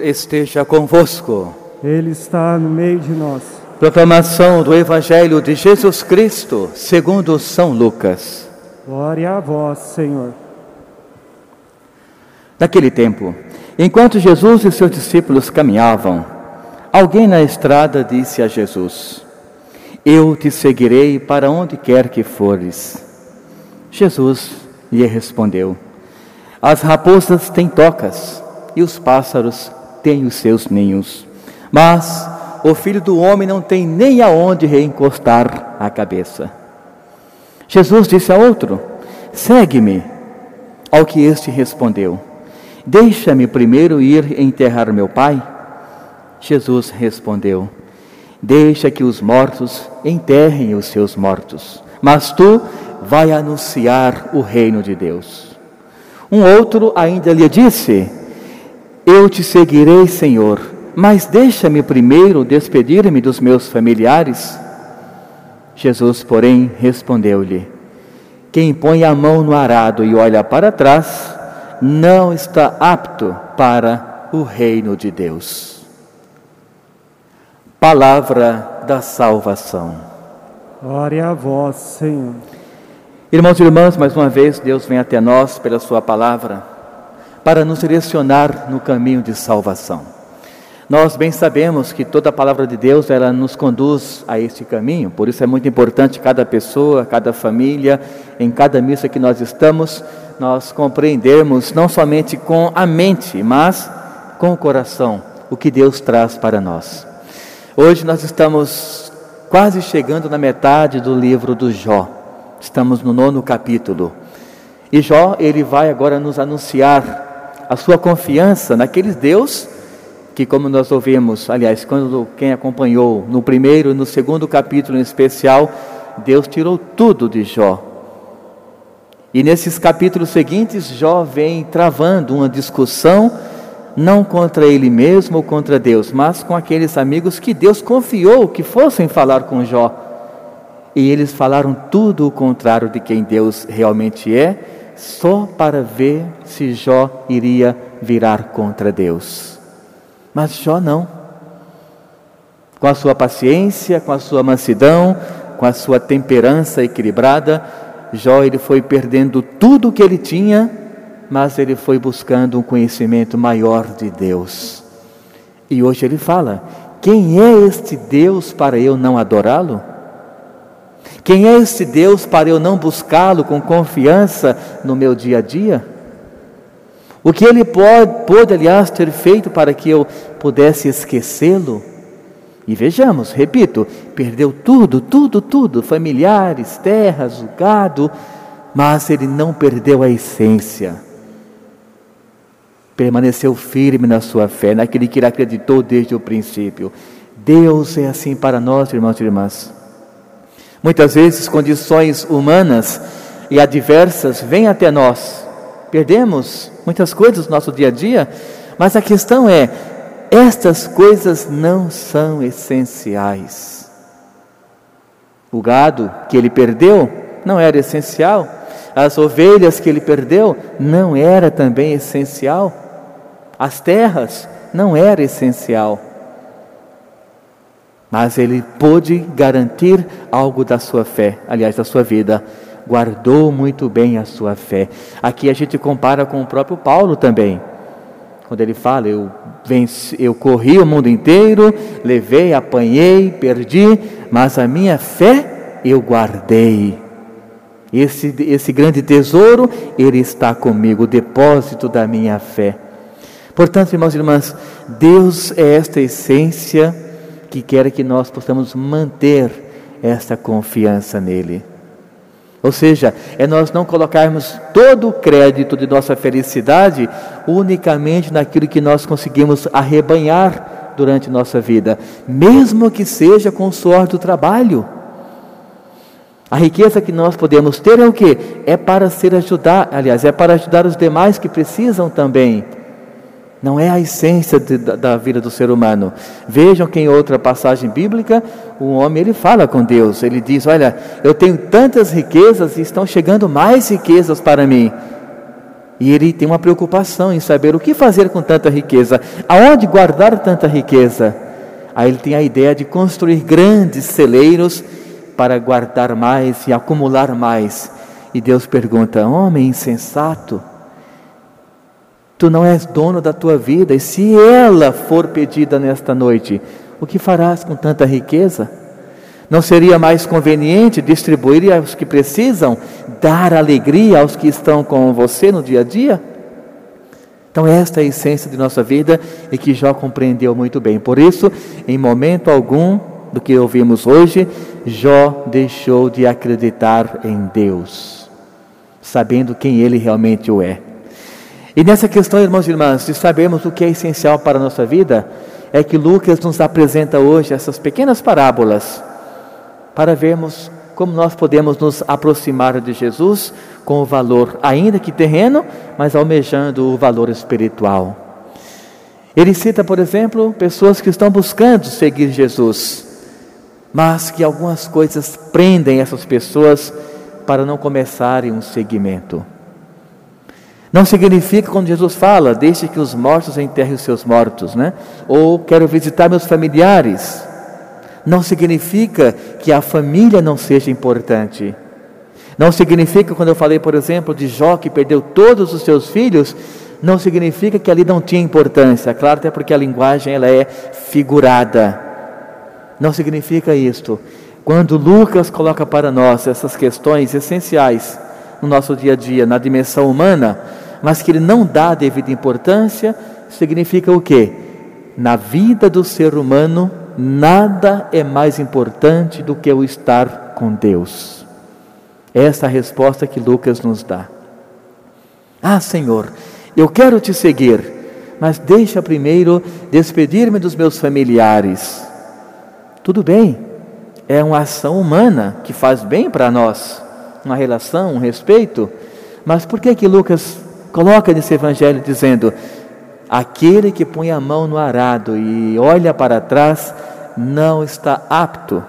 esteja convosco. Ele está no meio de nós. Proclamação do Evangelho de Jesus Cristo, segundo São Lucas. Glória a vós, Senhor. Naquele tempo, enquanto Jesus e seus discípulos caminhavam, alguém na estrada disse a Jesus: Eu te seguirei para onde quer que fores. Jesus lhe respondeu: As raposas têm tocas e os pássaros têm os seus ninhos, mas o filho do homem não tem nem aonde reencostar a cabeça. Jesus disse a outro: Segue-me. Ao que este respondeu: Deixa-me primeiro ir enterrar meu pai. Jesus respondeu: Deixa que os mortos enterrem os seus mortos, mas tu vai anunciar o reino de Deus. Um outro ainda lhe disse: Eu te seguirei, Senhor, mas deixa-me primeiro despedir-me dos meus familiares. Jesus, porém, respondeu-lhe: Quem põe a mão no arado e olha para trás, não está apto para o reino de Deus. Palavra da salvação. Glória a vós, Senhor. Irmãos e irmãs, mais uma vez, Deus vem até nós pela Sua palavra para nos direcionar no caminho de salvação. Nós bem sabemos que toda a palavra de Deus ela nos conduz a este caminho, por isso é muito importante cada pessoa, cada família, em cada missa que nós estamos, nós compreendermos não somente com a mente, mas com o coração o que Deus traz para nós. Hoje nós estamos quase chegando na metade do livro do Jó. Estamos no nono capítulo. E Jó, ele vai agora nos anunciar a sua confiança naquele Deus que, como nós ouvimos, aliás, quando quem acompanhou no primeiro e no segundo capítulo em especial, Deus tirou tudo de Jó. E nesses capítulos seguintes, Jó vem travando uma discussão, não contra ele mesmo ou contra Deus, mas com aqueles amigos que Deus confiou que fossem falar com Jó. E eles falaram tudo o contrário de quem Deus realmente é, só para ver se Jó iria virar contra Deus. Mas Jó não. Com a sua paciência, com a sua mansidão, com a sua temperança equilibrada, Jó ele foi perdendo tudo o que ele tinha, mas ele foi buscando um conhecimento maior de Deus. E hoje ele fala: quem é este Deus para eu não adorá-lo? Quem é esse Deus para eu não buscá-lo com confiança no meu dia a dia? O que ele pode, pode, aliás, ter feito para que eu pudesse esquecê-lo? E vejamos, repito, perdeu tudo, tudo, tudo, familiares, terras, o gado, mas ele não perdeu a essência. Permaneceu firme na sua fé, naquele que ele acreditou desde o princípio. Deus é assim para nós, irmãos e irmãs. Muitas vezes condições humanas e adversas vêm até nós. Perdemos muitas coisas no nosso dia a dia, mas a questão é: estas coisas não são essenciais. O gado que ele perdeu não era essencial, as ovelhas que ele perdeu não era também essencial, as terras não era essencial. Mas ele pôde garantir algo da sua fé, aliás, da sua vida. Guardou muito bem a sua fé. Aqui a gente compara com o próprio Paulo também. Quando ele fala, eu, venci, eu corri o mundo inteiro, levei, apanhei, perdi, mas a minha fé eu guardei. Esse, esse grande tesouro, ele está comigo, o depósito da minha fé. Portanto, irmãos e irmãs, Deus é esta essência que quer que nós possamos manter esta confiança nele. Ou seja, é nós não colocarmos todo o crédito de nossa felicidade unicamente naquilo que nós conseguimos arrebanhar durante nossa vida, mesmo que seja com o suor do trabalho. A riqueza que nós podemos ter é o que? É para ser ajudar, aliás, é para ajudar os demais que precisam também. Não é a essência de, da, da, vida do ser humano. Vejam que em outra passagem bíblica, o homem ele fala com Deus. Ele diz: Olha, eu tenho tantas riquezas e estão chegando mais riquezas para mim. E ele tem uma preocupação em saber o que fazer com tanta riqueza, aonde guardar tanta riqueza. Aí ele tem a ideia de construir grandes celeiros para guardar mais e acumular mais. E Deus pergunta: Homem insensato, tu não és dono da tua vida, e se ela for pedida nesta noite, o que farás com tanta riqueza? Não seria mais conveniente distribuir aos que precisam, dar alegria aos que estão com você no dia a dia? Então, esta é a essência de nossa vida e que Jó compreendeu muito bem. Por isso, em momento algum do que ouvimos hoje, Jó deixou de acreditar em Deus, sabendo quem ele realmente o é. E nessa questão, irmãos e irmãs, de sabermos o que é essencial para a nossa vida, é que Lucas nos apresenta hoje essas pequenas parábolas para vermos como nós podemos nos aproximar de Jesus com o valor, ainda que terreno, mas almejando o valor espiritual. Ele cita, por exemplo, pessoas que estão buscando seguir Jesus, mas que algumas coisas prendem essas pessoas para não começarem um seguimento. Não significa quando Jesus fala, deixe que os mortos enterrem os seus mortos, né? Ou quero visitar meus familiares não significa que a família não seja importante. Não significa, quando eu falei, por exemplo, de Jó que perdeu todos os seus filhos, não significa que ali não tinha importância. Claro, até porque a linguagem ela é figurada. Não significa isto. Quando Lucas coloca para nós essas questões essenciais no nosso dia a dia, na dimensão humana, mas que ele não dá devida importância, significa o quê? Na vida do ser humano nada é mais importante do que o estar com Deus. Essa é a resposta que Lucas nos dá. Ah, Senhor, eu quero te seguir, mas deixa primeiro despedir-me dos meus familiares. Tudo bem, é uma ação humana que faz bem para nós, uma relação, um respeito, mas por que que Lucas coloca nesse evangelho dizendo: aquele que põe a mão no arado e olha para trás não está apto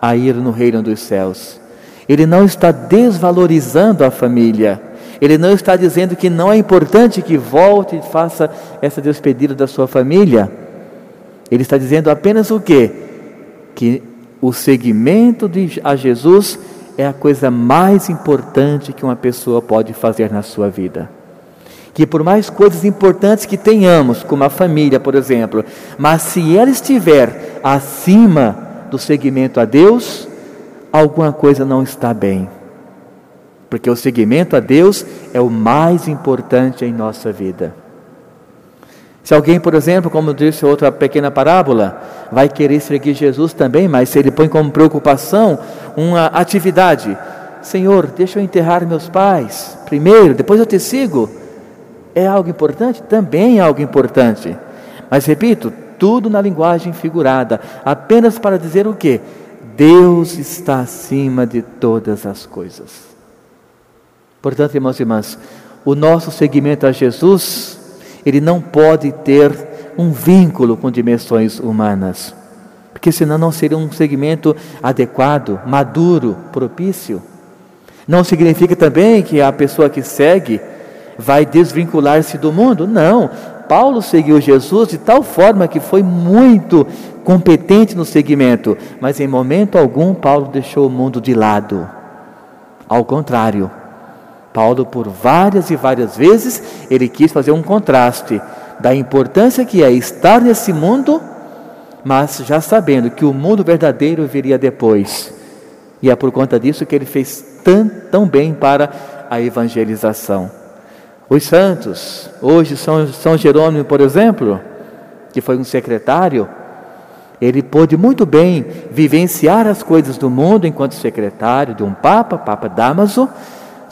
a ir no reino dos céus. Ele não está desvalorizando a família. Ele não está dizendo que não é importante que volte e faça essa despedida da sua família. Ele está dizendo apenas o quê? Que o seguimento de, a Jesus é a coisa mais importante que uma pessoa pode fazer na sua vida que por mais coisas importantes que tenhamos, como a família, por exemplo, mas se ela estiver acima do seguimento a Deus, alguma coisa não está bem. Porque o seguimento a Deus é o mais importante em nossa vida. Se alguém, por exemplo, como disse outra pequena parábola, vai querer seguir Jesus também, mas se ele põe como preocupação uma atividade, Senhor, deixa eu enterrar meus pais primeiro, depois eu te sigo. É algo importante? Também é algo importante. Mas repito, tudo na linguagem figurada, apenas para dizer o que? Deus está acima de todas as coisas. Portanto, irmãos e irmãs, o nosso seguimento a Jesus, ele não pode ter um vínculo com dimensões humanas, porque senão não seria um segmento adequado, maduro, propício. Não significa também que a pessoa que segue vai desvincular-se do mundo. Não. Paulo seguiu Jesus de tal forma que foi muito competente no segmento, mas em momento algum Paulo deixou o mundo de lado. Ao contrário, Paulo por várias e várias vezes ele quis fazer um contraste da importância que é estar nesse mundo, mas já sabendo que o mundo verdadeiro viria depois. E é por conta disso que ele fez tão, tão bem para a evangelização. Os santos, hoje São, São Jerônimo, por exemplo, que foi um secretário, ele pôde muito bem vivenciar as coisas do mundo enquanto secretário de um Papa, Papa Damaso,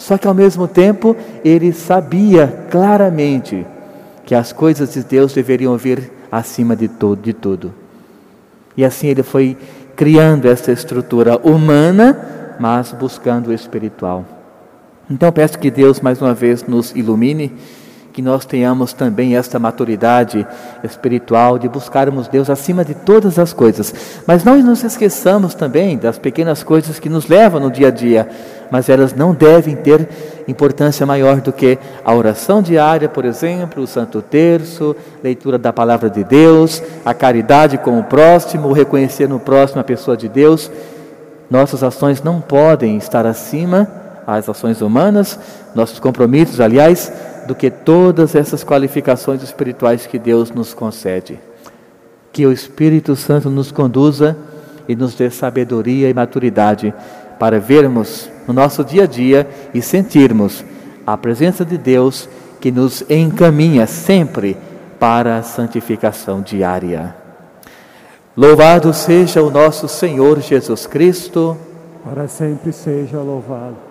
só que ao mesmo tempo ele sabia claramente que as coisas de Deus deveriam vir acima de tudo, de tudo. E assim ele foi criando essa estrutura humana, mas buscando o espiritual. Então peço que Deus mais uma vez nos ilumine, que nós tenhamos também esta maturidade espiritual de buscarmos Deus acima de todas as coisas. Mas não nos esqueçamos também das pequenas coisas que nos levam no dia a dia, mas elas não devem ter importância maior do que a oração diária, por exemplo, o Santo Terço, leitura da palavra de Deus, a caridade com o próximo, reconhecer no próximo a pessoa de Deus. Nossas ações não podem estar acima, as ações humanas, nossos compromissos, aliás, do que todas essas qualificações espirituais que Deus nos concede. Que o Espírito Santo nos conduza e nos dê sabedoria e maturidade para vermos no nosso dia a dia e sentirmos a presença de Deus que nos encaminha sempre para a santificação diária. Louvado seja o nosso Senhor Jesus Cristo. Para sempre seja louvado.